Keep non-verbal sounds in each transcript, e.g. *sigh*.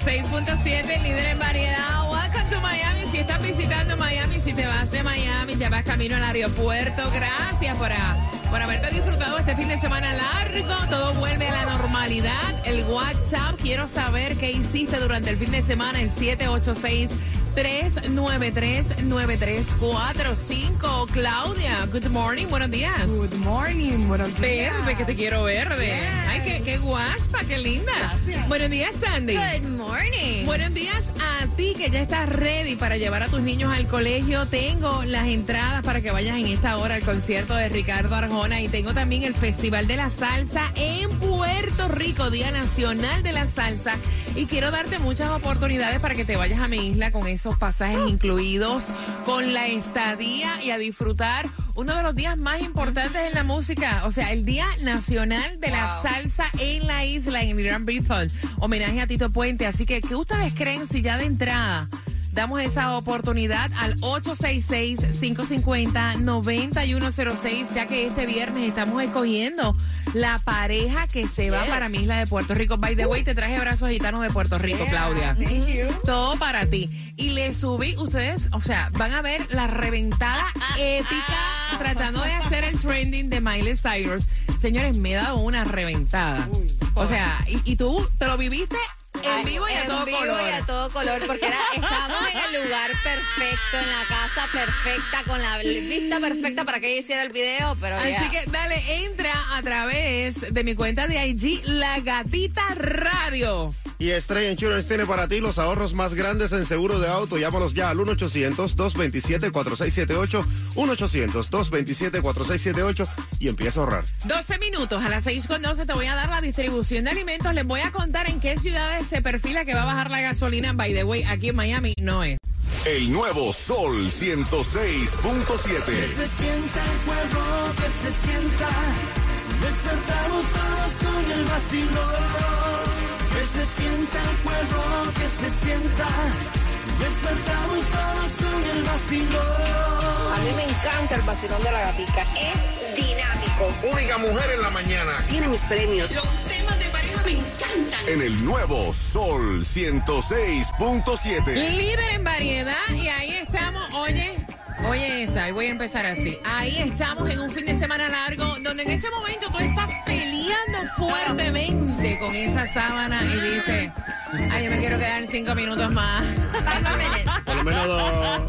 106.7, líder en variedad. Welcome to Miami. Si estás visitando Miami, si te vas de Miami, ya vas camino al aeropuerto. Gracias por, a- por haberte disfrutado este fin de semana largo. Todo vuelve a la normalidad. El WhatsApp, quiero saber qué hiciste durante el fin de semana. El 786. 393-9345. Claudia, good morning, buenos días. Good morning, buenos días. Verde, que te quiero verde. Yes. Ay, qué, qué guapa, qué linda. Gracias. Buenos días, Sandy. Good morning. Buenos días a ti que ya estás ready para llevar a tus niños al colegio. Tengo las entradas para que vayas en esta hora al concierto de Ricardo Arjona y tengo también el Festival de la Salsa en Puerto Rico, Día Nacional de la Salsa. Y quiero darte muchas oportunidades para que te vayas a mi isla con esos pasajes incluidos, con la estadía y a disfrutar uno de los días más importantes en la música, o sea, el Día Nacional de la Salsa en la isla, en el Gran Bithol. Homenaje a Tito Puente. Así que, ¿qué ustedes creen si ya de entrada damos esa oportunidad al 866-550-9106, ya que este viernes estamos escogiendo la pareja que se va Yes. para mi isla de Puerto Rico? By the way, te traje brazos gitanos de Puerto Rico, Claudia. Thank you. Todo para ti. Y le subí, ustedes, o sea, van a ver la reventada épica tratando de hacer el trending de Miley Cyrus. Señores, me he dado una reventada. O sea, y, y tú te lo viviste en vivo y a todo vivo color. y a todo color, porque era, estábamos en el lugar perfecto, en la casa perfecta, con la vista perfecta para que ella hiciera el video, pero Así ya. que dale, entra a través de mi cuenta de IG, La Gatita Radio. Y Estrella Insurance tiene para ti los ahorros más grandes en seguro de auto. Llámalos ya al 1-800-227-4678. 1-800-227-4678 y empieza a ahorrar. 12 minutos a las 6 con 12 te voy a dar la distribución de alimentos. Les voy a contar en qué ciudades se perfila que va a bajar la gasolina. By the way, aquí en Miami no es. El nuevo Sol 106.7. Que se sienta el pueblo, que se sienta. Despertamos todos con el vacilón. Se sienta el pueblo, que se sienta. Despertamos todos con el vacilón. A mí me encanta el vacilón de la gatica. Es dinámico. Única mujer en la mañana. Tiene mis premios. En el nuevo Sol 106.7. Líder en variedad y ahí estamos, oye, oye esa, y voy a empezar así. Ahí estamos en un fin de semana largo donde en este momento tú estás fuertemente con esa sábana y dices, ay, yo me quiero quedar cinco minutos más. Por menos dos.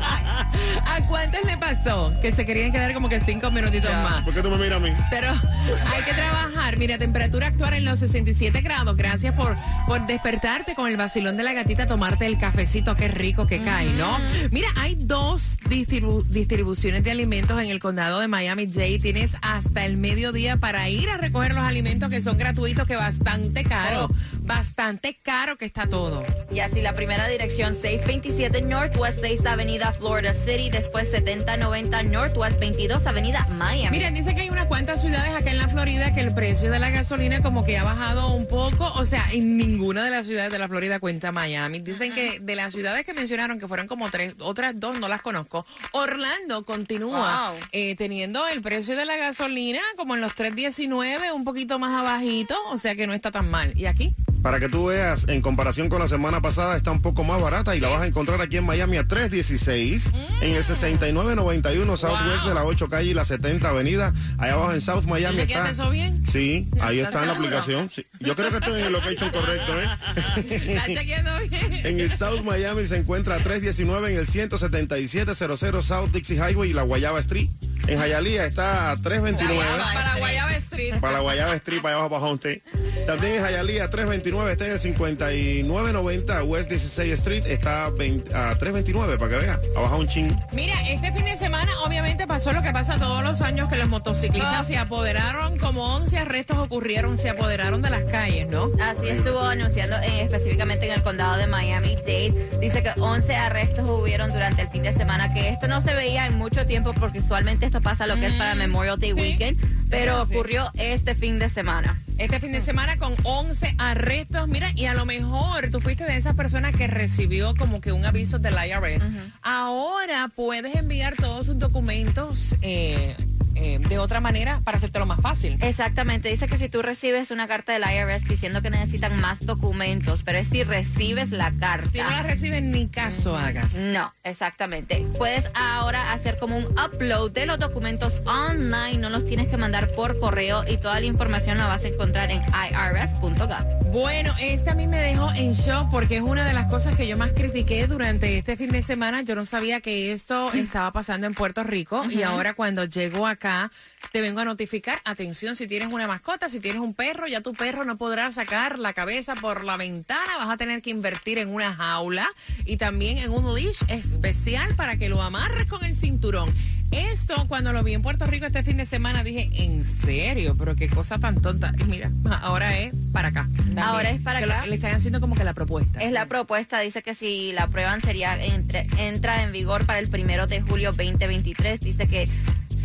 *laughs* ¿A cuántos le pasó que se querían quedar como que cinco minutitos más? ¿Por qué tú me miras a mí? Pero hay que trabajar. Mira, temperatura actual en los 67 grados. Gracias por, por despertarte con el vacilón de la gatita, tomarte el cafecito. Qué rico que cae, ¿no? Mira, hay dos distribu- distribuciones de alimentos en el condado de Miami-Dade. Tienes hasta el mediodía para ir a recoger los alimentos que son gratuitos, que bastante caro. Bastante caro que está todo. Y así la primera dirección, 627 Northwest 6 Avenida Florida City, después 7090 Northwest 22 Avenida Miami. Miren, dice que hay unas cuantas ciudades acá en la Florida que el precio de la gasolina como que ha bajado un poco. O sea, en ninguna de las ciudades de la Florida cuenta Miami. Dicen que de las ciudades que mencionaron, que fueron como tres, otras dos no las conozco. Orlando continúa Wow. eh, teniendo el precio de la gasolina como en los 3.19, un poquito más abajito. O sea que no está tan mal. ¿Y aquí? Para que tú veas, en comparación con la semana pasada, está un poco más barata y la vas a encontrar aquí en Miami a 316, en el 6991 Southwest de la 8 calle y la 70 avenida. Allá abajo en South Miami ¿Te quedaste está. eso bien? Sí, ahí ¿Estás está en la aplicación. Sí. Yo creo que estoy en el location correcto, ¿Estás ¿eh? bien? En el South Miami se encuentra a 319 en el 17700 South Dixie Highway y la Guayaba Street. En Hialeah está a 329. Para Guayaba Street. Para Guayaba Street, para allá abajo para Homestead. También en Hialeah 329, está en el 5990 West 16 Street, está 20 a 329 para que vea, abajo un ching. Mira, este fin de semana obviamente pasó lo que pasa todos los años que los motociclistas se apoderaron, como 11 arrestos ocurrieron, se apoderaron de las calles, ¿no? Así estuvo anunciando eh, específicamente en el condado de Miami-Dade. Dice que 11 arrestos hubieron durante el fin de semana, que esto no se veía en mucho tiempo porque usualmente esto pasa lo que es para Memorial Day Mm, sí. Weekend, pero ocurrió este fin de semana. Este fin de semana con 11 arrestos. Mira, y a lo mejor tú fuiste de esas personas que recibió como que un aviso del IRS. Ahora puedes enviar todos sus documentos eh, eh, de otra manera para hacértelo más fácil. Exactamente, dice que si tú recibes una carta del IRS diciendo que necesitan más documentos, pero es si recibes la carta. Si no la recibes, ni caso hagas. No, exactamente. Puedes ahora hacer como un upload de los documentos online, no los tienes que mandar por correo y toda la información la vas a encontrar en irs.gov. Bueno, este a mí me dejó en shock porque es una de las cosas que yo más critiqué durante este fin de semana. Yo no sabía que esto *laughs* estaba pasando en Puerto Rico y ahora cuando llego acá te vengo a notificar, atención, si tienes una mascota, si tienes un perro, ya tu perro no podrá sacar la cabeza por la ventana, vas a tener que invertir en una jaula y también en un leash especial para que lo amarres con el cinturón. Esto, cuando lo vi en Puerto Rico este fin de semana, dije, ¿en serio? Pero qué cosa tan tonta. Y mira, ahora es para acá. También. Ahora es para Que lo- acá. le están haciendo como que la propuesta. Es la propuesta, dice que si la prueban sería entre- entra en vigor para el primero de julio 2023. Dice que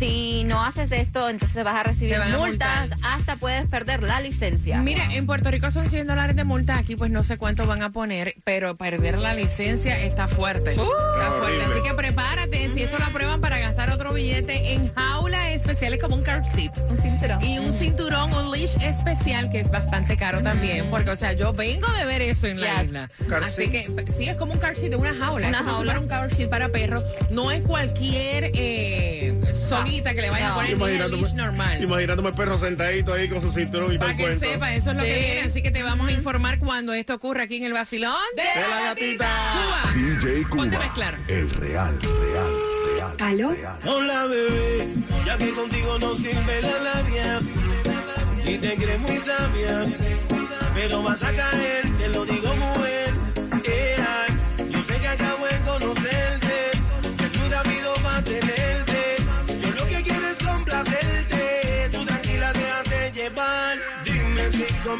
si no haces esto, entonces vas a recibir a multas, multar. hasta puedes perder la licencia. Mira, en Puerto Rico son 100 dólares de multa, aquí pues no sé cuánto van a poner, pero perder la licencia está fuerte. está fuerte. Así que prepárate, si esto lo aprueban para gastar otro billete en jaulas especiales como un car seat. un cinturón. Y un cinturón, un leash especial que es bastante caro también, porque o sea, yo vengo de ver eso en la isla. Car Así seat. que sí, es como un car seat de una jaula, Una es como si jaula. un car seat para perros. No es cualquier eh, que le vayan a poner ni el normal. imaginándome el perro sentadito ahí con su cinturón y todo Para el que cuento. sepa, eso es lo que Sí. viene. Así que te vamos a informar cuando esto ocurra aquí en el vacilón de, De la gatita. Cuba. DJ Ponte a Cuba. mezclar. El real, real, real. ¿Aló? real. Hola bebé, ya que contigo no sirve la labia y te crees muy sabia, pero vas a caer, te lo digo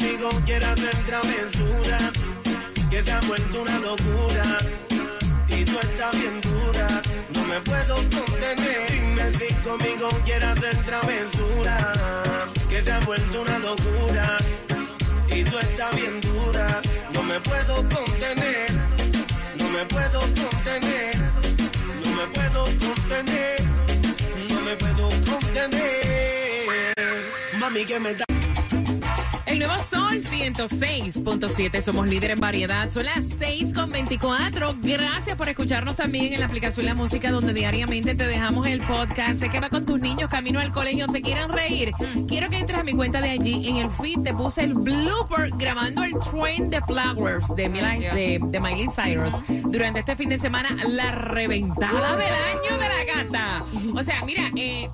conmigo quieres hacer travesura, que se ha vuelto una locura y tú estás bien dura. No me puedo contener. Dime si conmigo quieres hacer travesura. Que se ha vuelto una locura. Y tú estás bien dura. No me puedo contener. No me puedo contener. No me puedo contener. No me puedo contener. Mami, que me da. Nuevo Sol 106.7. Somos líder en variedad. Son las 6.24. Gracias por escucharnos también en la aplicación La Música, donde diariamente te dejamos el podcast. Sé que va con tus niños camino al colegio. Se quieren reír. Quiero que entres a mi cuenta de allí. En el feed te puse el blooper grabando el Train de Flowers de, Miley, de, de Miley Cyrus. Durante este fin de semana, la reventada del año de la gata. O sea, mira, eh,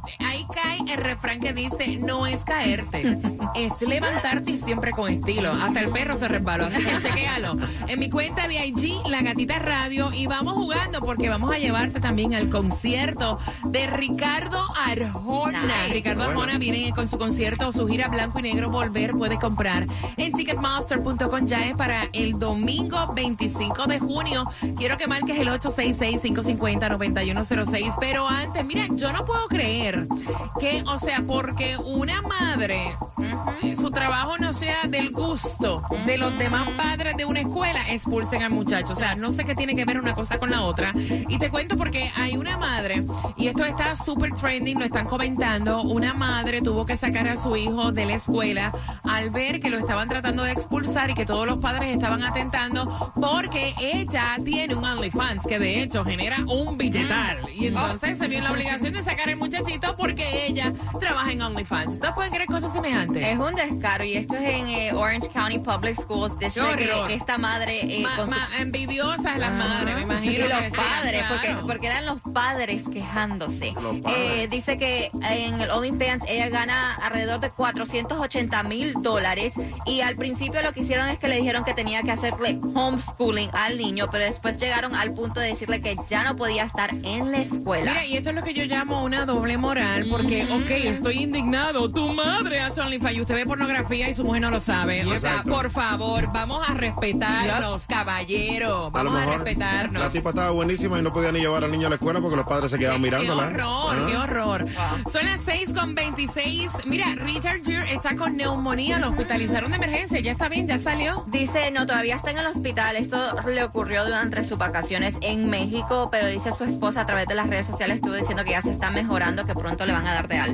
el refrán que dice: no es caerte, es levantarte y siempre con estilo. Hasta el perro se resbaló, así que chequéalo. En mi cuenta de IG, La Gatita Radio, y vamos jugando porque vamos a llevarte también al concierto de Ricardo Arjona. Nice. Ricardo Bueno. Arjona viene con su concierto, su gira blanco y negro Volver, puede comprar en ticketmaster.com ya es para el domingo 25 de junio. Quiero que marques el 866-550-9106. Pero antes, mira, yo no puedo creer que, o sea, porque una madre, su trabajo no sea del gusto de los demás padres de una escuela, expulsen al muchacho. O sea, no sé qué tiene que ver una cosa con la otra. Y te cuento porque hay una madre, y esto está súper trending, lo están comentando, una madre tuvo que sacar a su hijo de la escuela al ver que lo estaban tratando de expulsar y que todos los padres estaban atentando porque ella tiene un OnlyFans que de hecho genera un billetal. Y entonces se vio en la obligación de sacar al muchachito porque ella trabaja en OnlyFans. ¿Ustedes pueden creer cosas semejantes? Es un descaro y es esto es en eh, Orange County Public Schools. Dice que esta madre eh, Ma- con su- ma- envidiosas las madres, me y imagino. los que sí, padres, porque, claro. porque eran los padres quejándose. Los padres. Eh, dice que en el OnlyFans ella gana alrededor de 480 mil dólares y al principio lo que hicieron es que le dijeron que tenía que hacerle homeschooling al niño, pero después llegaron al punto de decirle que ya no podía estar en la escuela. Mira, y esto es lo que yo llamo una doble moral, porque, ok, estoy indignado, tu madre hace OnlyFans y usted ve pornografía y su mujer no lo sabe. O sea, Exacto. por favor, vamos a respetarnos, caballeros, A lo vamos a, mejor respetarnos. la tipa estaba buenísima y no podía ni llevar al niño a la escuela porque los padres se quedaban mirándola. Qué horror, Ah. qué horror. Son las 6 con 26. Mira, Richard Gere está con neumonía, lo hospitalizaron de emergencia, ya está bien, ya salió. Dice, no, todavía está en el hospital. Esto le ocurrió durante sus vacaciones en México, pero dice su esposa a través de las redes sociales estuvo diciendo que ya se está mejorando, que pronto le van a dar de alta.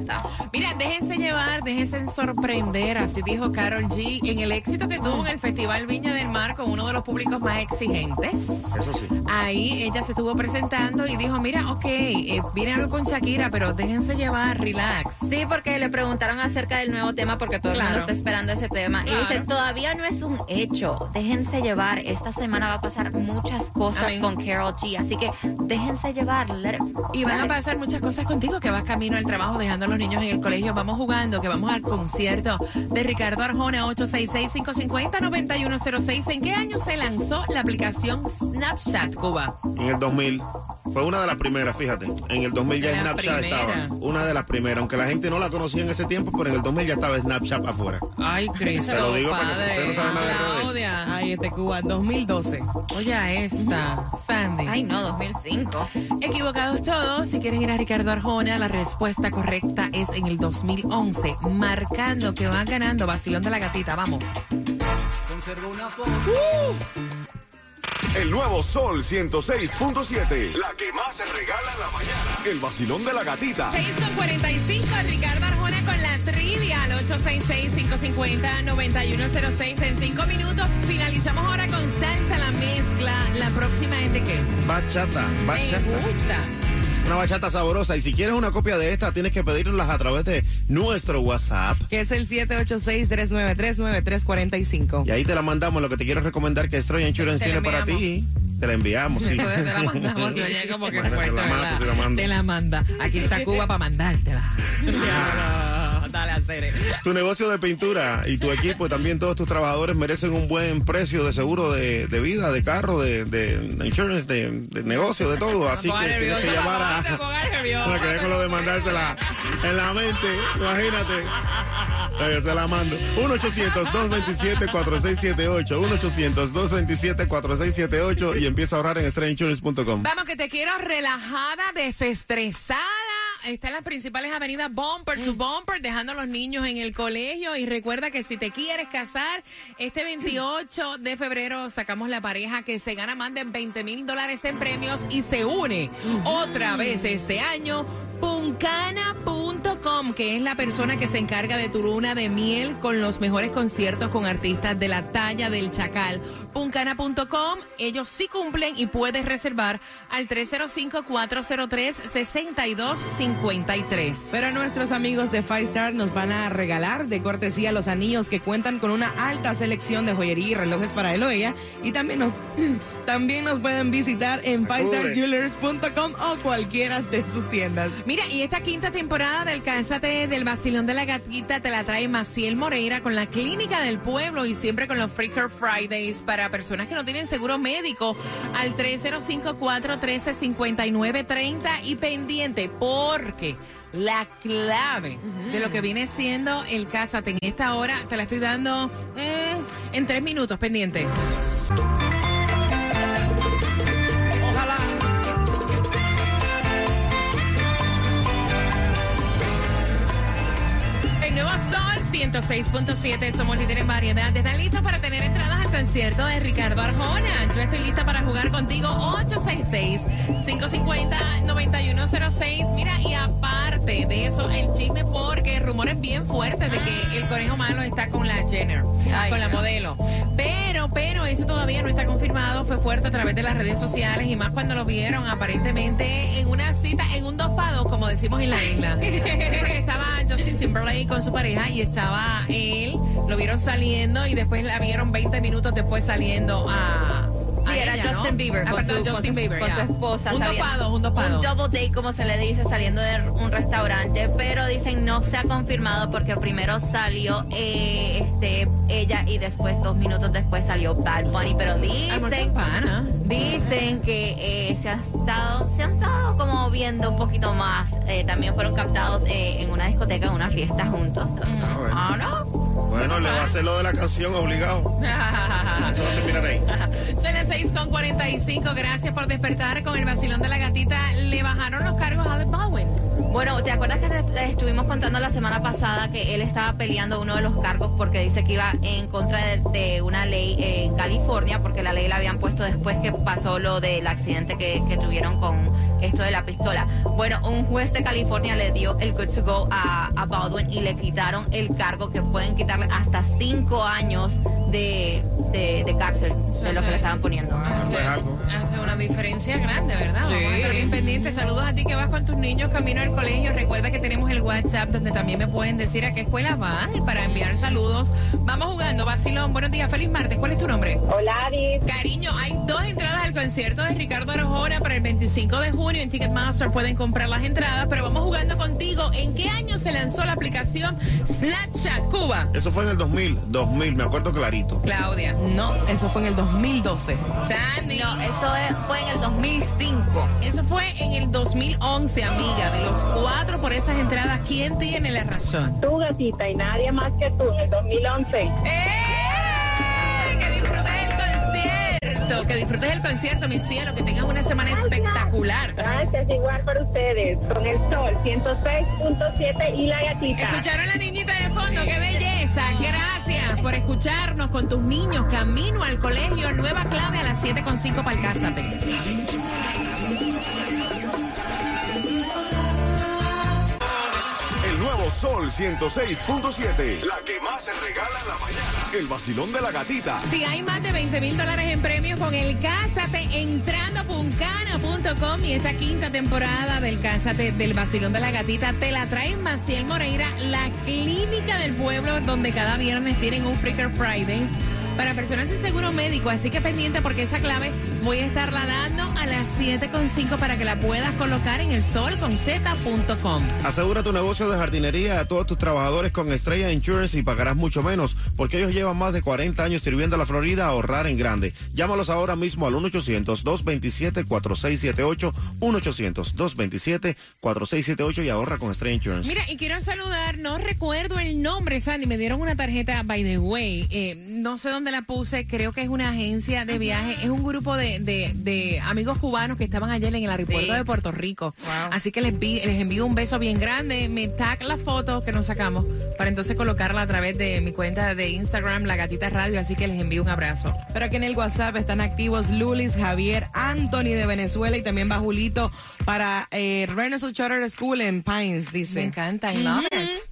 Mira, déjense llevar, déjense sorprender, así dijo Carol G, en el éxito que tuvo en el Festival Viña del Mar con uno de los públicos más exigentes. Eso sí. Ahí ella se estuvo presentando y dijo, mira, ok, eh, viene algo con Shakira, pero déjense llevar, relax. Sí, porque le preguntaron acerca del nuevo tema, porque todo el mundo está esperando ese tema. Claro. Y dice, todavía no es un hecho. Déjense llevar. Esta semana va a pasar muchas cosas Amén. con Carol G. Así que déjense llevar. Let it- Y van a pasar muchas cosas contigo, que vas camino al trabajo dejando a los niños en el colegio. Vamos jugando, que vamos al concierto de Ricardo Arjona, 866-550-9106. ¿En qué año se lanzó la aplicación Snapchat, Cuba? En el 2000. Fue una de las primeras, fíjate. En el 2000 ya La Snapchat primera. estaba. Una de las primeras. Aunque la gente no la conocía en ese tiempo, pero en el 2000 ya estaba Snapchat afuera. Ay, Cristo, Te lo digo para que ustedes no saben nada de redes. Claudia. Ay, este Cuba 2012. Oye, a esta, Sandy. Ay, no, 2005. Equivocados todos. Si quieres ir a Ricardo Arjona, la respuesta correcta es en el 2011, marcando que van ganando Basilón de la Gatita. Vamos. El nuevo Sol 106.7. La que más se regala en la mañana. El vacilón de la gatita. 6 con 45, Ricardo Arjona con la trivia al 866-550-9106. En 5 minutos finalizamos ahora con salsa la mezcla. La próxima es de qué? Bachata, Me bachata. gusta. Una bachata sabrosa. Y si quieres una copia de esta, tienes que pedirlas a través de nuestro WhatsApp. Que es el 786-393-9345. Y ahí te la mandamos. Lo que te quiero recomendar que Stroy Insurance tiene para ti. Te la enviamos, sí. *laughs* Entonces *laughs* te la mando. Te la manda. Aquí está Cuba para mandártela. *laughs* Hacer. Tu negocio de pintura y tu equipo, también todos tus trabajadores merecen un buen precio de seguro de, de vida, de carro, de, de insurance, de, de negocio, de todo. Así que tienes que llamar a... No, que con lo de mandársela en la mente, imagínate. Oye, se la mando. 1-800-227-4678. 1-800-227-4678 y empieza a ahorrar en stranginsurance.com. Vamos, que te quiero relajada, desestresada. Está en las principales avenidas bumper to bumper, dejando a los niños en el colegio. Y recuerda que si te quieres casar, este 28 de febrero sacamos la pareja que se gana más de 20 mil dólares en premios y se une otra vez este año. Puncana.com, que es la persona que se encarga de tu luna de miel con los mejores conciertos con artistas de la talla del Chacal. Puncana.com, ellos sí cumplen y puedes reservar al 305-403-6253. Pero nuestros amigos de Five Star nos van a regalar de cortesía los anillos que cuentan con una alta selección de joyería y relojes para él o ella. Y también nos, *clears throat* también nos pueden visitar en fivestarjewelers.com o cualquiera de sus tiendas. Mira, y esta quinta temporada del Cásate del Vacilón de la Gatita te la trae Maciel Moreira con la Clínica del Pueblo y siempre con los Freaker Fridays para personas que no tienen seguro médico al 305-413-5930 y pendiente porque la clave de lo que viene siendo el Cásate en esta hora te la estoy dando mm, en tres minutos pendiente. 106.7, somos líderes en variedad. ¿Están listos para tener entradas al concierto de Ricardo Arjona? Yo estoy lista para jugar contigo 866-550-9106. Mira, y aparte parte de eso, el chisme, porque rumores bien fuertes de que el conejo malo está con la Jenner, Ay, con la no. modelo. Pero, pero eso todavía no está confirmado, fue fuerte a través de las redes sociales y más cuando lo vieron aparentemente en una cita, en un como decimos en la isla. *laughs* Sí, porque estaba Justin Timberlake con su pareja y estaba él, lo vieron saliendo y después la vieron 20 minutos después saliendo a... a Sí, era ella, ¿no? Justin Bieber, Ah, con, perdón, su, con Justin su- Bieber, con ya. su esposa. Un saliendo- dopado, un dopado. Un double date, como se le dice, saliendo de un restaurante, pero dicen no se ha confirmado porque primero salió eh, este ella y después, dos minutos después, salió Bad Bunny, pero dicen... Dicen que eh, se, ha estado, se han como viendo un poquito más. Eh, también fueron captados eh, en una discoteca, en una fiesta juntos. Ah, bueno. Ah, ¿no? Bueno, le va a hacer lo de la canción obligado. *laughs* Eso va a terminar ahí. Son las 6 con 45. Gracias por despertar con el vacilón de la gatita. Le bajaron los cargos a Alec Baldwin. Bueno, ¿te acuerdas que te- te estuvimos contando la semana pasada que él estaba peleando uno de los cargos porque dice que iba en contra de, de una ley en California, porque la ley la habían puesto después que pasó lo del accidente que, que tuvieron con esto de la pistola? Bueno, un juez de California le dio el good to go a, a Baldwin y le quitaron el cargo que pueden quitarle hasta cinco años de, de- de cárcel de lo que le estaban poniendo. Ah, pues algo. Hace una diferencia grande, ¿verdad? Sí. Vamos a estar bien pendientes. Saludos a ti que vas con tus niños camino al colegio. Recuerda que tenemos el WhatsApp donde también me pueden decir a qué escuela van y para enviar saludos. Vamos jugando, Vacilón. Buenos días, feliz martes. ¿Cuál es tu nombre? Hola, Ari. Cariño, hay dos entradas al concierto de Ricardo Arjona para el 25 de junio en Ticketmaster. Pueden comprar las entradas, pero vamos jugando contigo. ¿En qué año se lanzó la aplicación Snapchat Cuba? Eso fue en el 2000, 2000, me acuerdo clarito. Claudia. No, eso fue en el 2012. Sandy. No, eso es- fue en el 2005. Eso fue en el 2011, amiga. De los cuatro por esas entradas, ¿quién tiene la razón? Tu gatita y nadie más que tú en el 2011. ¡Eh! Que disfrutes el concierto. Que disfrutes el concierto, mi cielo. Que tengas una semana espectacular. Gracias, igual para ustedes. Con el sol 106.7 y la gatita. ¿Escucharon la niñita de fondo? ¡Qué Gracias por escucharnos con tus niños. Camino al colegio. Nueva clave a las 7.5 para el Cásate. Sol 106.7. La que más se regala en la mañana. El vacilón de la gatita. Si hay más de 20 mil dólares en premios con el Cásate, entrando a puncana.com y esta quinta temporada del Cásate del Vacilón de la Gatita te la trae Maciel Moreira, la clínica del pueblo donde cada viernes tienen un Freaker Fridays para personas sin seguro médico. Así que pendiente porque esa clave voy a estarla dando a las 7.5 para que la puedas colocar en el sol con z.com. Asegura tu negocio de jardinería a todos tus trabajadores con Estrella Insurance y pagarás mucho menos, porque ellos llevan más de 40 años sirviendo a la Florida a ahorrar en grande. Llámalos ahora mismo al 1-800-227-4678, 1-800-227-4678 y ahorra con Estrella Insurance. Mira, y quiero saludar, no recuerdo el nombre, Sandy, me dieron una tarjeta, by the way, eh, no sé dónde la puse, creo que es una agencia de viaje, es un grupo de, de- de amigos cubanos que estaban ayer en el aeropuerto Sí. de Puerto Rico. Wow. Así que les, vi- les envío un beso bien grande, me tag la foto que nos sacamos para entonces colocarla a través de mi cuenta de Instagram, La Gatita Radio, así que les envío un abrazo. Pero aquí en el WhatsApp están activos Lulis, Javier, Anthony de Venezuela y también va Julito para eh, Renaissance Charter School en Pines, dice. Me encanta, I love it.